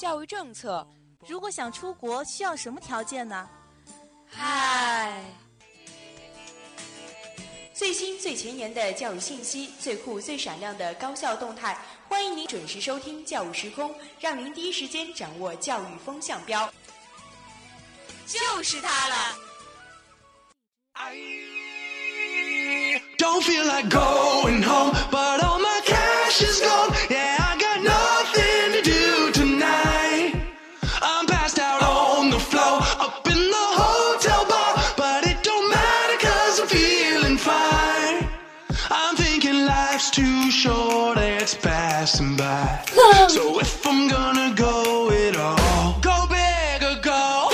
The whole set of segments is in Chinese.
教育政策。如果想出国，需要什么条件呢？嗨，最新最前沿的教育信息，最酷最闪亮的高校动态，欢迎您准时收听《教育时空》，让您第一时间掌握教育风向标。就是它了。Don't feel like going home, but all my cash is gone. Yeah, passing by. so if I'm gonna go it all, go big or go.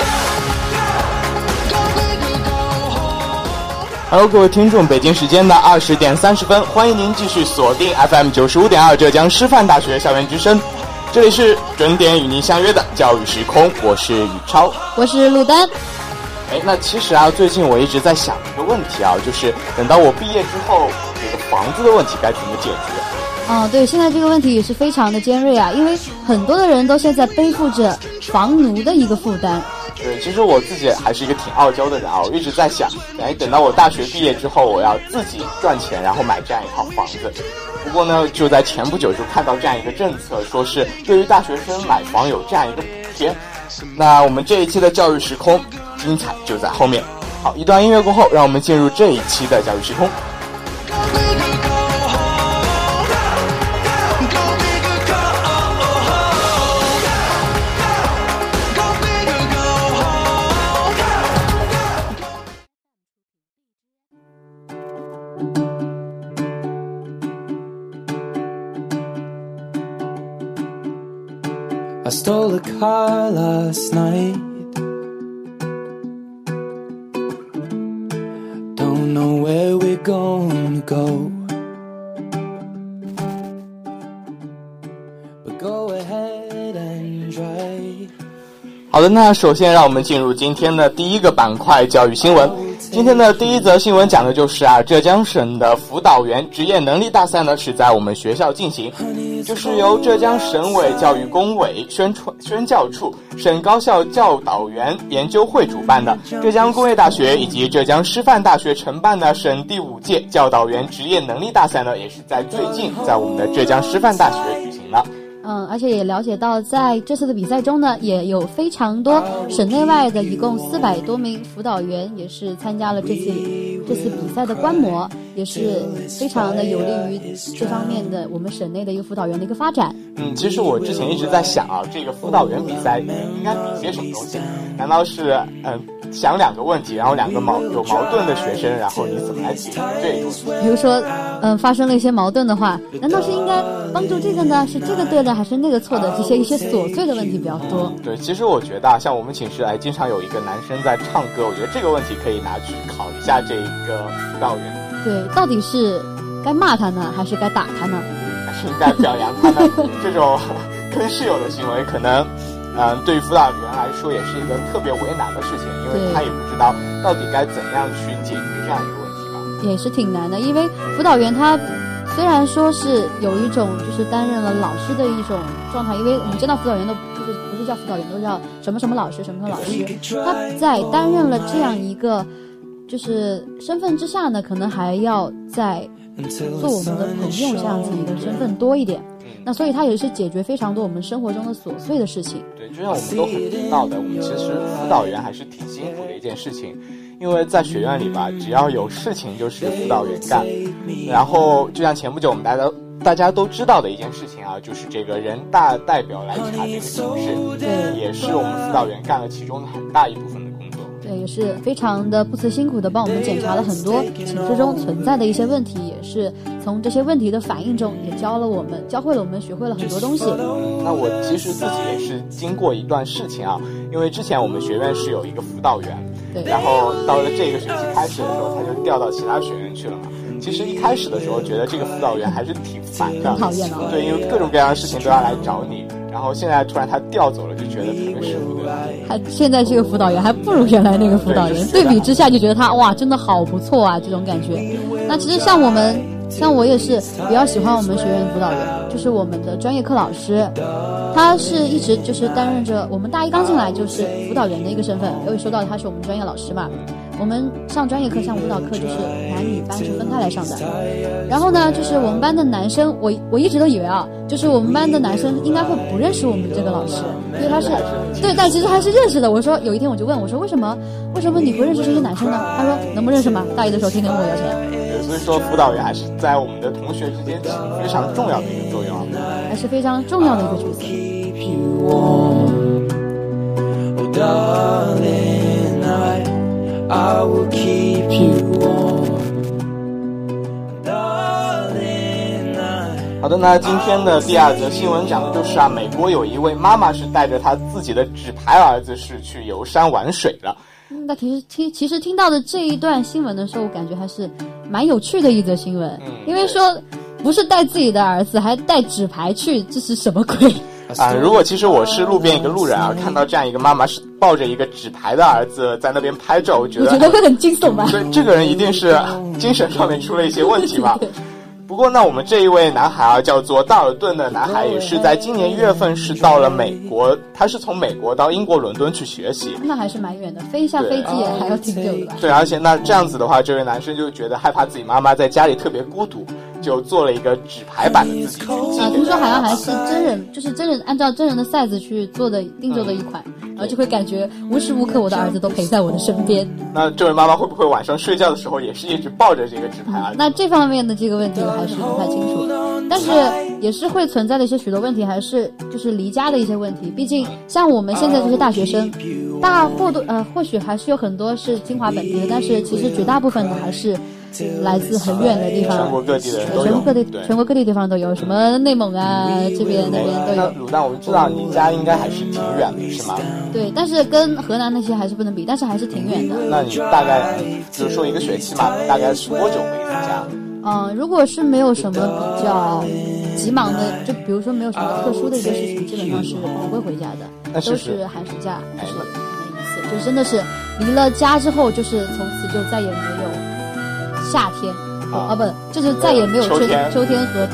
Hello，各位听众，北京时间的二十点三十分，欢迎您继续锁定 FM 九十五点二浙江师范大学校园之声，这里是准点与您相约的教育时空，我是宇超，我是陆丹。哎，那其实啊，最近我一直在想一个问题啊，就是等到我毕业之后，这个房子的问题该怎么解决？哦，对，现在这个问题也是非常的尖锐啊，因为很多的人都现在背负着房奴的一个负担。对，其实我自己还是一个挺傲娇的人啊，我一直在想，哎，等到我大学毕业之后，我要自己赚钱，然后买这样一套房子。不过呢，就在前不久就看到这样一个政策，说是对于大学生买房有这样一个补贴。那我们这一期的教育时空，精彩就在后面。好，一段音乐过后，让我们进入这一期的教育时空。那首先让我们进入今天的第一个板块——教育新闻。今天的第一则新闻讲的就是啊，浙江省的辅导员职业能力大赛呢是在我们学校进行，就是由浙江省委教育工委宣传宣教处、省高校教导员研究会主办的，浙江工业大学以及浙江师范大学承办的省第五届教导员职业能力大赛呢，也是在最近在我们的浙江师范大学举行了。嗯，而且也了解到，在这次的比赛中呢，也有非常多省内外的，一共四百多名辅导员也是参加了这次这次比赛的观摩，也是非常的有利于这方面的我们省内的一个辅导员的一个发展。嗯，其实我之前一直在想啊，这个辅导员比赛应该比些什么东西？难道是嗯？想两个问题，然后两个矛有矛盾的学生，然后你怎么来解决这个？比如说，嗯，发生了一些矛盾的话，难道是应该帮助这个呢？是这个对的，还是那个错的？这些一些琐碎的问题比较多。对，其实我觉得啊，像我们寝室哎，经常有一个男生在唱歌，我觉得这个问题可以拿去考一下这一个辅导员。对，到底是该骂他呢，还是该打他呢？还是应该表扬他呢？这种跟室友的行为可能。嗯，对于辅导员来说，也是一个特别为难的事情，因为他也不知道到底该怎样去解决这样一个问题吧。也是挺难的，因为辅导员他虽然说是有一种就是担任了老师的一种状态，因为我们知道辅导员都就是不是叫辅导员，都叫什么什么老师什么什么老师。他在担任了这样一个就是身份之下呢，可能还要在做我们的朋友这样子一个身份多一点。那所以它也是解决非常多我们生活中的琐碎的事情。对，就像我们都很知道的，我们其实辅导员还是挺辛苦的一件事情，因为在学院里吧，只要有事情就是辅导员干。然后就像前不久我们大家大家都知道的一件事情啊，就是这个人大代表来查这个寝室，也是我们辅导员干了其中的很大一部分。对，也是非常的不辞辛苦的帮我们检查了很多寝室中存在的一些问题，也是从这些问题的反应中，也教了我们，教会了我们，学会了很多东西。那我其实自己也是经过一段事情啊，因为之前我们学院是有一个辅导员，对，然后到了这个学期开始的时候，他就调到其他学院去了嘛。其实一开始的时候，觉得这个辅导员还是挺烦的，讨厌的，对，因为各种各样的事情都要来找你。然后现在突然他调走了，就觉得特别舍不得。他现在这个辅导员还不如原来那个辅导员，对比之下就觉得他哇，真的好不错啊，这种感觉。那其实像我们像我也是比较喜欢我们学院辅导员，就是我们的专业课老师，他是一直就是担任着我们大一刚进来就是辅导员的一个身份，因为说到他是我们专业老师嘛。我们上专业课、上舞蹈课就是男女班是分开来上的。然后呢，就是我们班的男生，我我一直都以为啊，就是我们班的男生应该会不认识我们这个老师，因为他是对，但其实还是认识的。我说有一天我就问我说为什么为什么你不认识这些男生呢？他说能不认识吗？大一的时候天天问我要钱。对，所以说辅导员还是在我们的同学之间起非常重要的一个作用，还是非常重要的一个角色。I will keep you warm. 好的，那今天的第二则新闻讲的就是啊，美国有一位妈妈是带着她自己的纸牌儿子是去游山玩水了。那其实听其实听到的这一段新闻的时候，我感觉还是蛮有趣的一则新闻，嗯、因为说不是带自己的儿子，还带纸牌去，这是什么鬼？啊，如果其实我是路边一个路人啊，看到这样一个妈妈是抱着一个纸牌的儿子在那边拍照，我觉得我觉得会很惊悚吧？所以这个人一定是精神上面出了一些问题吧。不过呢，我们这一位男孩啊，叫做道尔顿的男孩，也是在今年一月份是到了美国，他是从美国到英国伦敦去学习，那还是蛮远的，飞一下飞机也还要挺久的吧？对，而且那这样子的话，这位男生就觉得害怕自己妈妈在家里特别孤独。就做了一个纸牌版的自己啊，听说好像还是真人，就是真人按照真人的 size 去做的定做的一款，然后就会感觉无时无刻我的儿子都陪在我的身边。那这位妈妈会不会晚上睡觉的时候也是一直抱着这个纸牌啊？那这方面的这个问题我还是不太清楚，但是也是会存在的一些许多问题，还是就是离家的一些问题。毕竟像我们现在这些大学生，大或多呃或许还是有很多是清华本地的，但是其实绝大部分的还是。来自很远的地方，全国各地的人全国各地全国各地地方都有，什么内蒙啊，这边那边都有。卤蛋，我们知道你家应该还是挺远的，是吗？对，但是跟河南那些还是不能比，但是还是挺远的。那你大概，比如说一个学期嘛，大概是多久回一次家？嗯，如果是没有什么比较急忙的，就比如说没有什么特殊的一个事情，基本上是不会回家的，都是寒暑假，是那一次，就真的是离了家之后，就是从此就再也没有。夏天啊，不，就是再也没有秋天、秋天和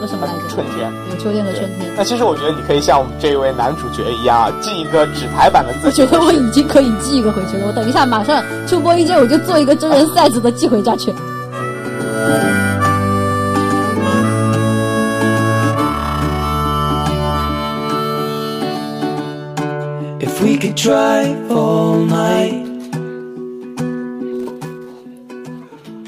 和什么来着？春天，有秋天和春天。那其实我觉得你可以像我们这一位男主角一样啊，寄一个纸牌版的自己。我觉得我已经可以寄一个回去了。我等一下马上出播一间，我就做一个真人 size 的寄回家去。If we could drive all night.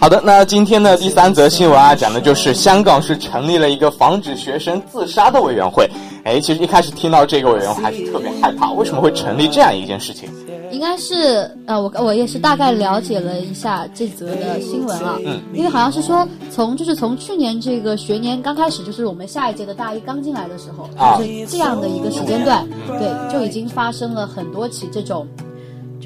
好的，那今天的第三则新闻啊，讲的就是香港是成立了一个防止学生自杀的委员会。哎，其实一开始听到这个委员会还是特别害怕，为什么会成立这样一件事情？应该是呃，我我也是大概了解了一下这则的新闻啊，嗯，因为好像是说从就是从去年这个学年刚开始，就是我们下一届的大一刚进来的时候，就是这样的一个时间段，对，就已经发生了很多起这种。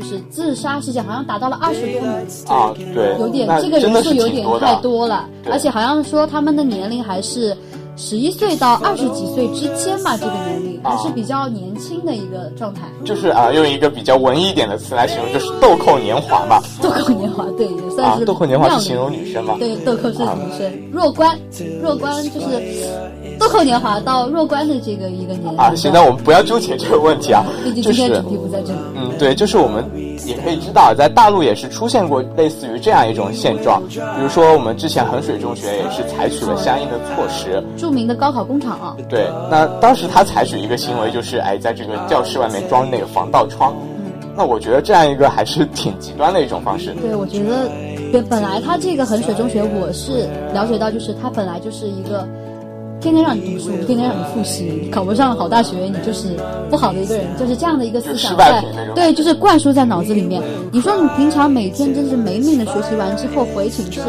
就是自杀事件，好像达到了二十多名啊，对，有点这个人数有点太多了，而且好像说他们的年龄还是十一岁到二十几岁之间嘛，这个年龄还是比较年轻的一个状态。就是啊，用一个比较文艺一点的词来形容，就是豆蔻年华嘛。豆蔻年华，对，也算是豆蔻年华是形容女生嘛？对，豆蔻是女生。弱冠，弱冠就是豆蔻年华到弱冠的这个一个年龄啊。现在我们不要纠结这个问题啊，毕竟今天主题不在这里。嗯，对，就是我们也可以知道，在大陆也是出现过类似于这样一种现状，比如说我们之前衡水中学也是采取了相应的措施。著名的高考工厂啊。对，那当时他采取一个行为就是，哎，在这个教室外面装那个防盗窗。那我觉得这样一个还是挺极端的一种方式。对，我觉得本本来他这个衡水中学，我是了解到，就是他本来就是一个天天让你读书，天天让你复习，考不上好大学，你就是不好的一个人，就是这样的一个思想在，对，就是灌输在脑子里面。你说你平常每天真是没命的学习完之后回寝室。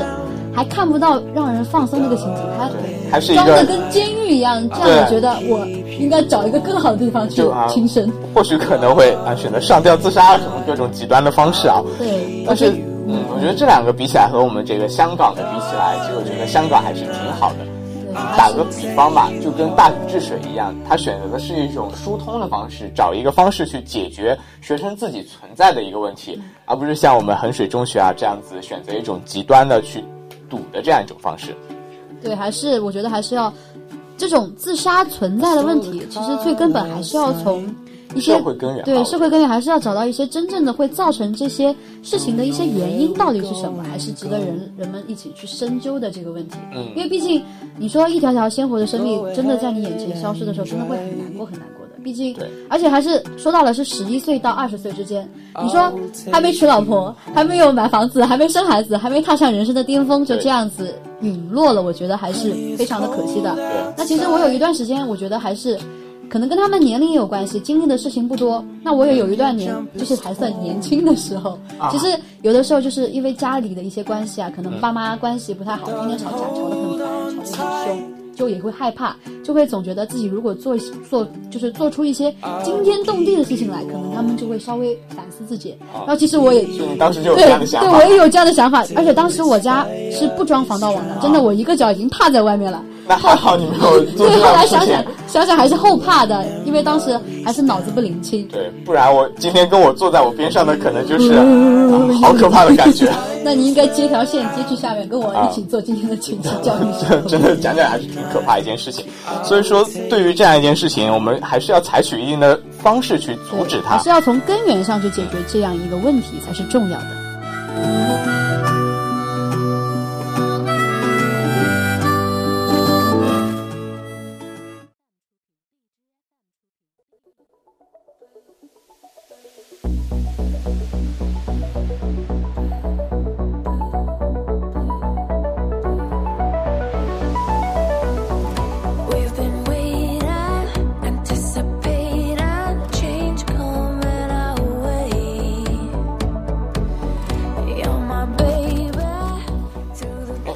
还看不到让人放松那个情景，他还是装的跟监狱一样，这样我觉得我应该找一个更好的地方去轻生。或许可能会啊选择上吊自杀什么各种极端的方式啊。对，但是嗯，我觉得这两个比起来和我们这个香港的比起来，其实我觉得香港还是挺好的。打个比方嘛，就跟大禹治水一样，他选择的是一种疏通的方式，找一个方式去解决学生自己存在的一个问题，而不是像我们衡水中学啊这样子选择一种极端的去。赌的这样一种方式。对，还是我觉得还是要这种自杀存在的问题，其实最根本还是要从一些社会根源对社会根源还是要找到一些真正的会造成这些事情的一些原因到底是什么，还是值得人人们一起去深究的这个问题。嗯因为毕竟你说一条条鲜活的生命真的在你眼前消失的时候，真的会很难过很难过的。毕竟，而且还是说到了是十一岁到二十岁之间，你说还没娶老婆，还没有买房子，还没生孩子，还没踏上人生的巅峰，就这样子陨落了，我觉得还是非常的可惜的。那其实我有一段时间，我觉得还是。可能跟他们年龄也有关系，经历的事情不多。那我也有一段年，就是还算年轻的时候。其实有的时候就是因为家里的一些关系啊，可能爸妈关系不太好，天天吵架，吵得很烦，吵得很凶。就也会害怕，就会总觉得自己如果做做就是做出一些惊天动地的事情来，可能他们就会稍微反思自己。然后其实我也，所以你当时就有这对样的想法，对，我也有这样的想法。而且当时我家是不装防盗网的，真的，我一个脚已经踏在外面了。那还好你没有做后来想想。想想还是后怕的，因为当时还是脑子不灵清。对，不然我今天跟我坐在我边上的可能就是、啊好可怕的感觉。那你应该接条线接去下面，跟我一起做今天的情绪教育这 真的讲讲还是挺可怕一件事情。所以说，对于这样一件事情，我们还是要采取一定的方式去阻止它还是。要从根源上去解决这样一个问题才是重要的。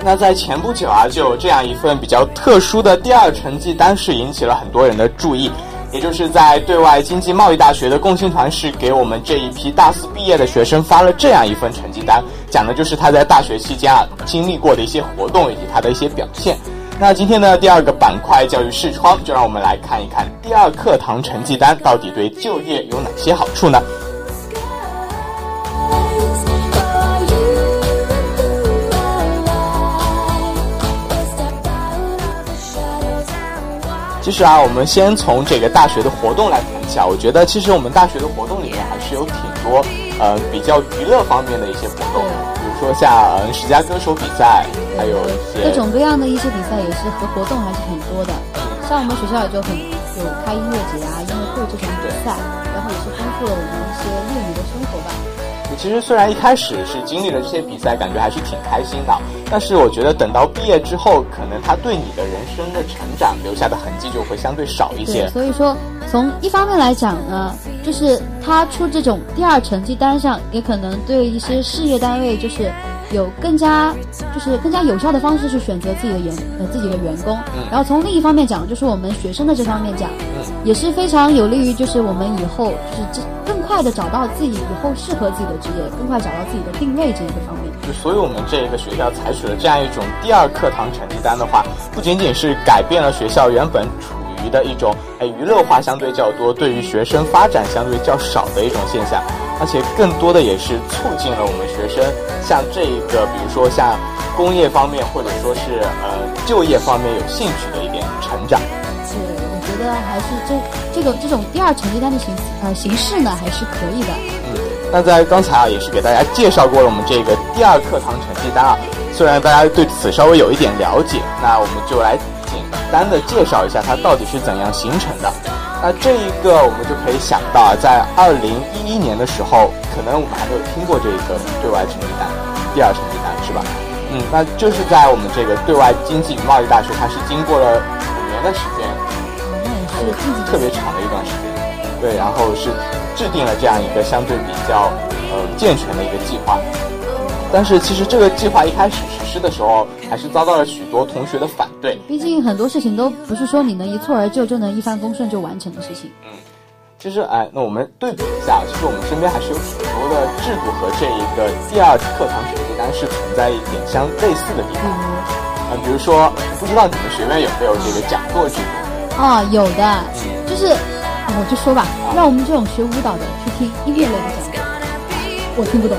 那在前不久啊，就有这样一份比较特殊的第二成绩单是引起了很多人的注意，也就是在对外经济贸易大学的共青团是给我们这一批大四毕业的学生发了这样一份成绩单，讲的就是他在大学期间啊经历过的一些活动以及他的一些表现。那今天的第二个板块教育视窗，就让我们来看一看第二课堂成绩单到底对就业有哪些好处呢？实啊，我们先从这个大学的活动来谈一下。我觉得其实我们大学的活动里面还是有挺多呃比较娱乐方面的一些活动，比如说像嗯十佳歌手比赛，还有一些各种各样的一些比赛也是和活动还是很多的。像我们学校也就很有开音乐节啊、音乐会这种比赛，然后也是丰富了我们一些业余的生活吧。其实虽然一开始是经历了这些比赛，感觉还是挺开心的，但是我觉得等到毕业之后，可能他对你的人生的成长留下的痕迹就会相对少一些，。所以说从一方面来讲呢，就是他出这种第二成绩单上，也可能对一些事业单位就是有更加就是更加有效的方式去选择自己的员呃自己的员工。然后从另一方面讲，就是我们学生的这方面讲，也是非常有利于就是我们以后就是这更快的找到自己以后适合自己的职业，更快找到自己的定位这一个方面。就所以我们这一个学校采取了这样一种第二课堂成绩单的话，不仅仅是改变了学校原本处于的一种哎娱乐化相对较多，对于学生发展相对较少的一种现象，而且更多的也是促进了我们学生像这一个，比如说像工业方面或者说是呃就业方面有兴趣的一点成长。是，我觉得还是这这个这种第二成绩单的形呃形式呢，还是可以的。嗯那在刚才啊，也是给大家介绍过了我们这个第二课堂成绩单啊。虽然大家对此稍微有一点了解，那我们就来简单的介绍一下它到底是怎样形成的。那这一个我们就可以想到啊，在二零一一年的时候，可能我们还没有听过这个对外成绩单，第二成绩单是吧？嗯，那就是在我们这个对外经济与贸易大学，它是经过了五年的时间，那也是特别长的一段时间，对，然后是制定了这样一个相对比较呃健全的一个计划。但是其实这个计划一开始实施的时候，还是遭到了许多同学的反对。毕竟很多事情都不是说你能一蹴而就就能一帆风顺就完成的事情。嗯其实哎，那我们对比一下，其实我们身边还是有挺多的制度和这一个第二课堂成绩单是存在一点相类似的地比方。比如说，不知道你们学院有没有这个讲座制度？啊、有的，就是啊我就说吧，让我们这种学舞蹈的去听音乐类的讲座，我听不懂。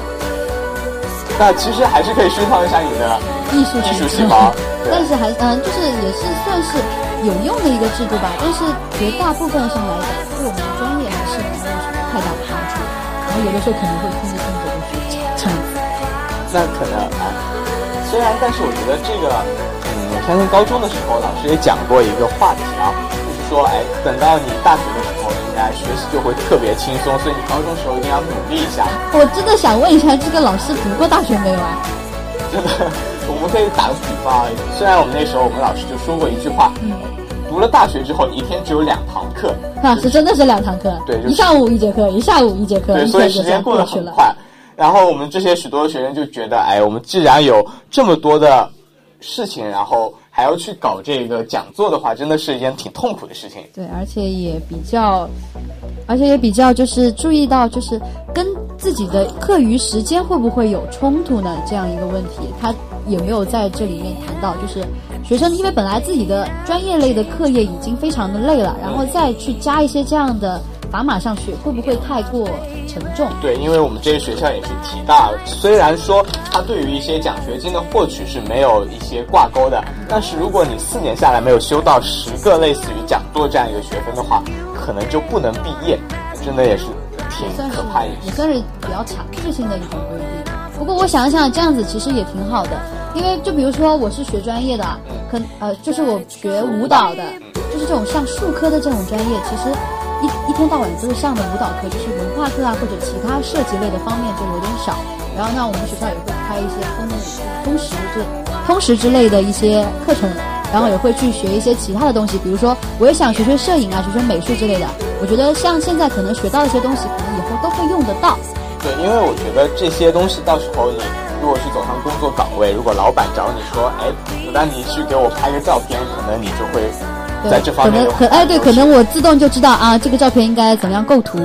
那其实还是可以释放一下你的艺术艺术细胞。但是还嗯，就是也是算是有用的一个制度吧。但是绝大部分上来讲，对我们的专业还是没有什么太大的帮助。然后有的时候可能会听着听着就睡着，这样子。那可能啊，虽然，但是我觉得这个，嗯，我相信高中的时候老师也讲过一个话题啊，就是说，哎，等到你大学的时候，学习就会特别轻松，所以你高中时候一定要努力一下。我真的想问一下，这个老师读过大学没有啊？真的，我们可以打个比方啊，虽然我们那时候我们老师就说过一句话，嗯读了大学之后，你一天只有两堂课，啊，是真的是两堂课，对就是一上午一节课，一下午一节课，对，所以时间过得。很快。然后我们这些许多的学生就觉得，哎，我们既然有这么多的事情，然后还要去搞这个讲座的话，真的是一件挺痛苦的事情。对，而且也比较，而且也比较就是注意到，就是跟自己的课余时间会不会有冲突呢？这样一个问题，他有没有在这里面谈到？就是学生因为本来自己的专业类的课业已经非常的累了，然后再去加一些这样的砝码上去，会不会太过沉重？对，因为我们这些学校也是提到，虽然说它对于一些奖学金的获取是没有一些挂钩的，但是如果你四年下来没有修到十个类似于讲座这样一个学分的话，可能就不能毕业，真的也是挺可怕。也算是比较强制性的一种规定。不过我想想，这样子其实也挺好的，因为就比如说我是学专业的，可呃就是我学舞蹈的，就是这种像术科的这种专业，其实一一天到晚都是上的舞蹈课，就是文化课啊或者其他设计类的方面就有点少。然后呢，我们学校也会开一些通通识之通识之类的一些课程，然后也会去学一些其他的东西，比如说我也想学学摄影啊，学学美术之类的。我觉得像现在可能学到一些东西，可能以后都会用得到。对，因为我觉得这些东西到时候你如果是走上工作岗位，如果老板找你说，哎，那你去给我拍个照片，可能你就会在这方面可能可哎对，可能我自动就知道啊，这个照片应该怎么样构图，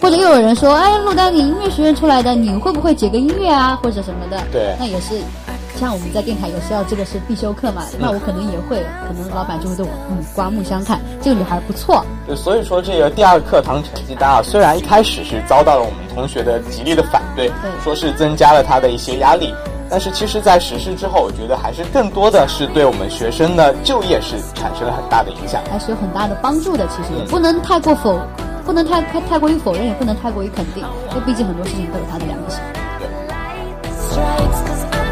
或者又有人说，哎，陆丹，你音乐学院出来的，你会不会解个音乐啊，或者什么的？对那也是。像我们在电台也是要这个是必修课嘛，那我可能也会，可能老板就会对我嗯刮目相看，这个女孩不错，对，所以说这个第二课堂成绩单啊，虽然一开始是遭到了我们同学的极力的反对，对说是增加了他的一些压力，但是其实，在实施之后，我觉得还是更多的是对我们学生的就业是产生了很大的影响。还是有很大的帮助的。其实也不能太过否，不能太太太过于否认，也不能太过于肯定，因为毕竟很多事情都有它的两面性。strikes 'cause I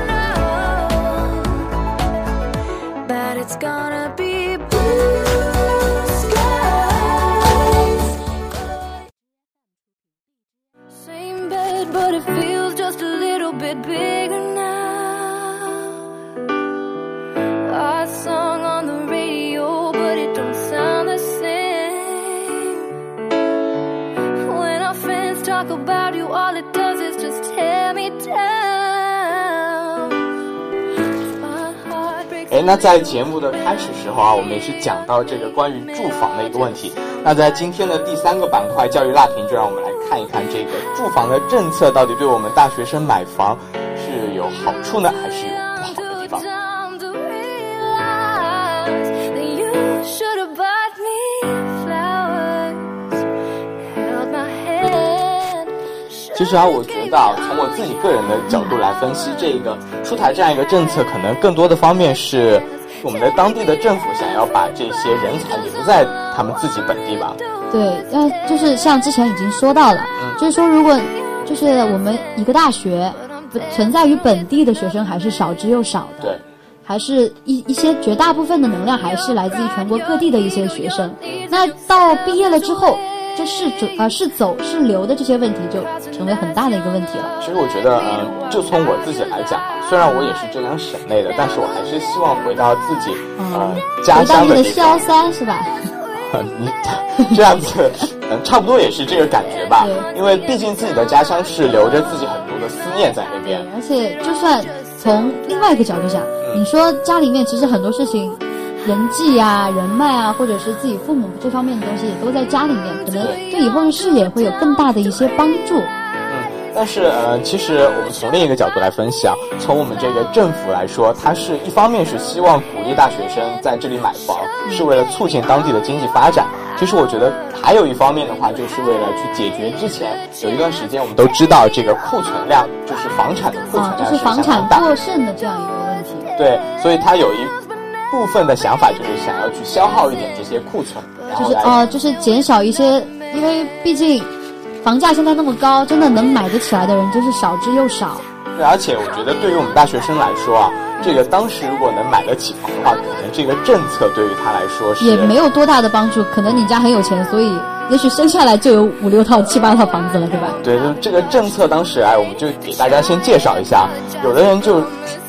那在节目的开始时候啊，我们也是讲到这个关于住房的一个问题。那在今天的第三个板块教育辣评，就让我们来看一看这个住房的政策到底对我们大学生买房是有好处呢，还是有不好的地方？其实啊，我觉得啊，从我自己个人的角度来分析，这个出台这样一个政策，可能更多的方面是我们的当地的政府想要把这些人才留在他们自己本地吧。对，那就是像之前已经说到了，就是说如果就是我们一个大学不存在于本地的学生还是少之又少的，对，还是一一些绝大部分的能量还是来自于全国各地的一些学生。那到毕业了之后，这是走呃是走是留的这些问题就成为很大的一个问题了。其实我觉得，嗯，就从我自己来讲啊，虽然我也是浙江省内的，但是我还是希望回到自己呃家回到你的萧。山是吧？你 这样子，嗯，差不多也是这个感觉吧。对因为毕竟自己的家乡是留着自己很多的思念在那边。，而且就算从另外一个角度讲，你说家里面其实很多事情，人际啊、人脉啊，或者是自己父母这方面的东西，也都在家里面，可能对以后的事业会有更大的一些帮助。但是呃，其实我们从另一个角度来分析啊，从我们这个政府来说，它是一方面是希望鼓励大学生在这里买房，是为了促进当地的经济发展。其实我觉得还有一方面的话，就是为了去解决之前有一段时间我们都知道这个库存量，就是房产的库存啊，量就是房产。过剩的这样一个问题。对，所以他有一部分的想法就是想要去消耗一点这些库存，然后就是呃，就是减少一些，因为毕竟房价现在那么高，真的能买得起来的人真是少之又少。对，而且我觉得对于我们大学生来说啊，这个当时如果能买得起房的话，可能这个政策对于他来说是也没有多大的帮助。可能你家很有钱，所以也许生下来就有五六套、七八套房子了，对吧？对，就这个政策当时哎，我们就给大家先介绍一下。有的人就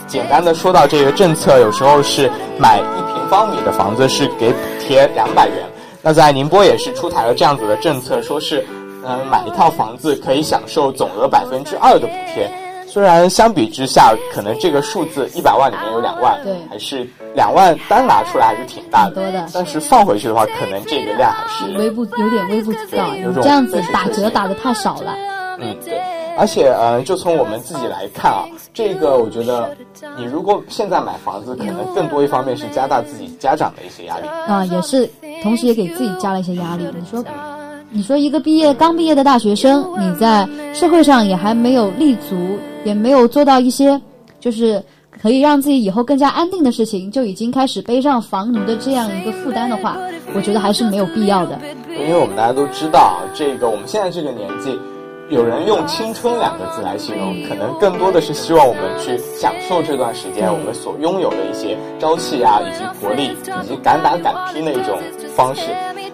简单的说到这个政策，有时候是买一平方米的房子是给补贴两百元。那在宁波也是出台了这样子的政策，说是嗯、买一套房子可以享受总额百分之二的补贴。虽然相比之下，可能这个数字 一百万里面有两万，对还是两万单拿出来还是挺大的，多的但是放回去的话，可能这个量还是微不有点微不足道，有种这样子打折打的太少了。嗯，对，而且呃，就从我们自己来看啊，这个我觉得，你如果现在买房子，可能更多一方面是加大自己家长的一些压力。啊，也是，同时也给自己加了一些压力。你说，你说一个毕业刚毕业的大学生，你在社会上也还没有立足，也没有做到一些就是可以让自己以后更加安定的事情，就已经开始背上房奴的这样一个负担的话，我觉得还是没有必要的。因为我们大家都知道啊，这个我们现在这个年纪，有人用青春两个字来形容，可能更多的是希望我们去享受这段时间我们所拥有的一些朝气啊，以及活力，以及敢打敢拼的一种方式。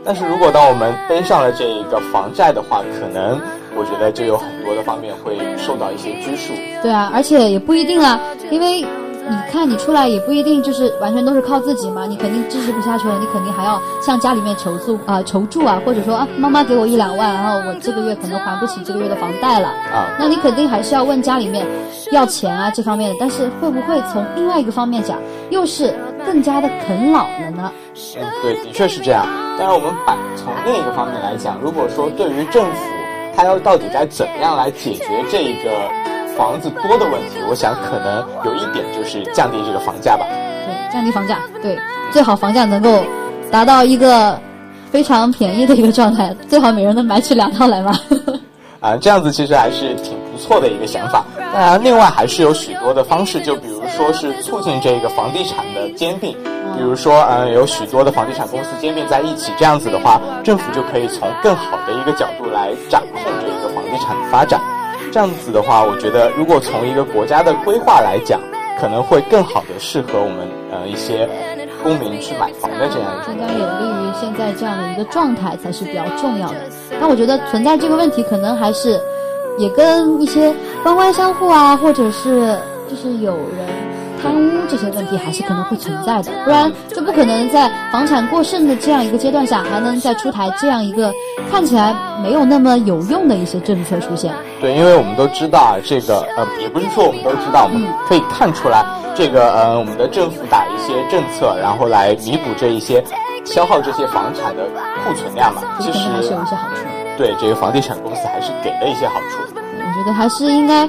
但是如果当我们背上了这一个房债的话，可能我觉得就有很多的方面会受到一些拘束。对啊，而且也不一定啊，因为你看你出来也不一定就是完全都是靠自己嘛，你肯定支持不下去了，你肯定还要向家里面求助啊、求助啊，或者说啊妈妈给我一两万，然后我这个月可能还不起这个月的房贷了，啊那你肯定还是要问家里面要钱啊这方面的，但是会不会从另外一个方面讲，又是更加的啃老了呢？嗯，对，的确是这样。但是，我们把从另一个方面来讲，如果说对于政府，他要到底该怎么样来解决这一个房子多的问题，我想可能有一点就是降低这个房价吧。对，降低房价，对，最好房价能够达到一个非常便宜的一个状态，最好每人能买起两套来嘛。啊，这样子其实还是挺不错的一个想法。当然，另外还是有许多的方式，就比如说是促进这个房地产的兼并，比如说，嗯，有许多的房地产公司兼并在一起，这样子的话，政府就可以从更好的一个角度来掌控这个房地产的发展。这样子的话，我觉得如果从一个国家的规划来讲，可能会更好的适合我们呃一些公民去买房的这样一种更加有利于现在这样的一个状态才是比较重要的。那我觉得存在这个问题，可能还是也跟一些官官相护啊，或者是就是有人这些问题，还是可能会存在的。不然就不可能在房产过剩的这样一个阶段下，还能再出台这样一个看起来没有那么有用的一些政策出现。对，因为我们都知道啊，这个呃，也不是说我们都知道，我们可以看出来，这个呃，我们的政府打一些政策，然后来弥补这一些消耗这些房产的库存量嘛。其实还是有一些好处的。对这个房地产公司还是给了一些好处。我觉得还是应该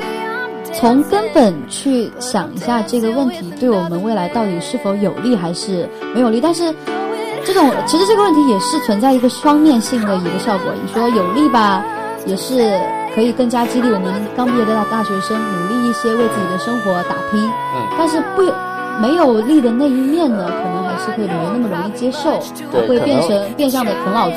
从根本去想一下这个问题对我们未来到底是否有利还是没有利。但是这种其实这个问题也是存在一个双面性的一个效果。你说有利吧，也是可以更加激励我们刚毕业的大大学生努力一些，为自己的生活打拼。嗯但是不没有利的那一面呢，可能还是会没那么容易接受，会变成变相的啃老族。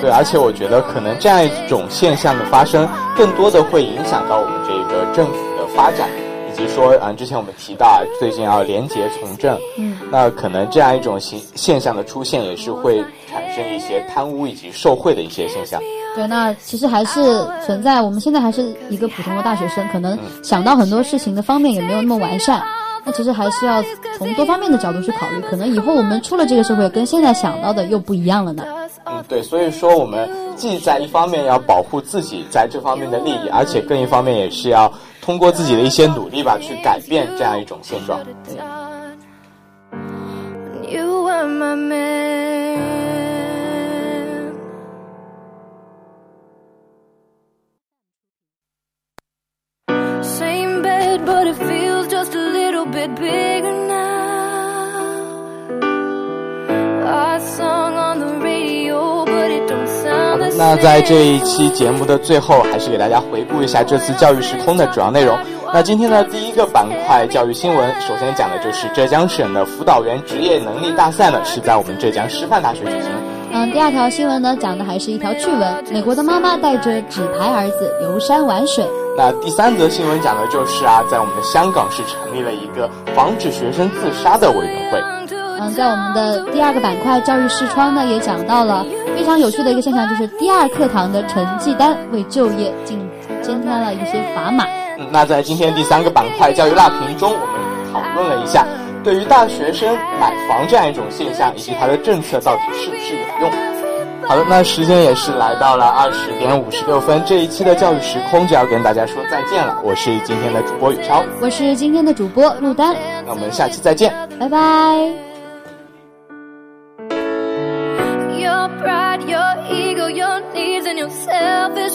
对，而且我觉得可能这样一种现象的发生，更多的会影响到我们这个政府的发展，以及说，嗯，之前我们提到啊，最近要廉洁从政，嗯，那可能这样一种现现象的出现，也是会产生一些贪污以及受贿的一些现象。对，那其实还是存在。我们现在还是一个普通的大学生，可能想到很多事情的方面也没有那么完善。那其实还是要从多方面的角度去考虑。可能以后我们出了这个社会，跟现在想到的又不一样了呢。嗯，对，所以说我们既在一方面要保护自己在这方面的利益，而且更一方面也是要通过自己的一些努力吧，去改变这样一种现状。You were my man. it, but it feels just a little bit bigger 那在这一期节目的最后，还是给大家回顾一下这次教育时空的主要内容。那今天的第一个板块教育新闻，首先讲的就是浙江省的辅导员职业能力大赛呢，是在我们浙江师范大学举行。嗯，第二条新闻呢，讲的还是一条趣闻：美国的妈妈带着纸牌儿子游山玩水。那第三则新闻讲的就是啊，在我们的香港是成立了一个防止学生自杀的委员会。嗯，在我们的第二个板块教育视窗呢，也讲到了非常有趣的一个现象，就是第二课堂的成绩单为就业进增添了一些砝码。嗯，那在今天第三个板块教育辣评中，我们讨论了一下对于大学生买房这样一种现象，以及它的政策到底是不是有用。好的，那时间也是来到了二十点五十六分，这一期的教育时空就要跟大家说再见了。我是今天的主播宇超，我是今天的主播陆丹，那我们下期再见。拜拜。Pride, your ego, your needs, and your selfish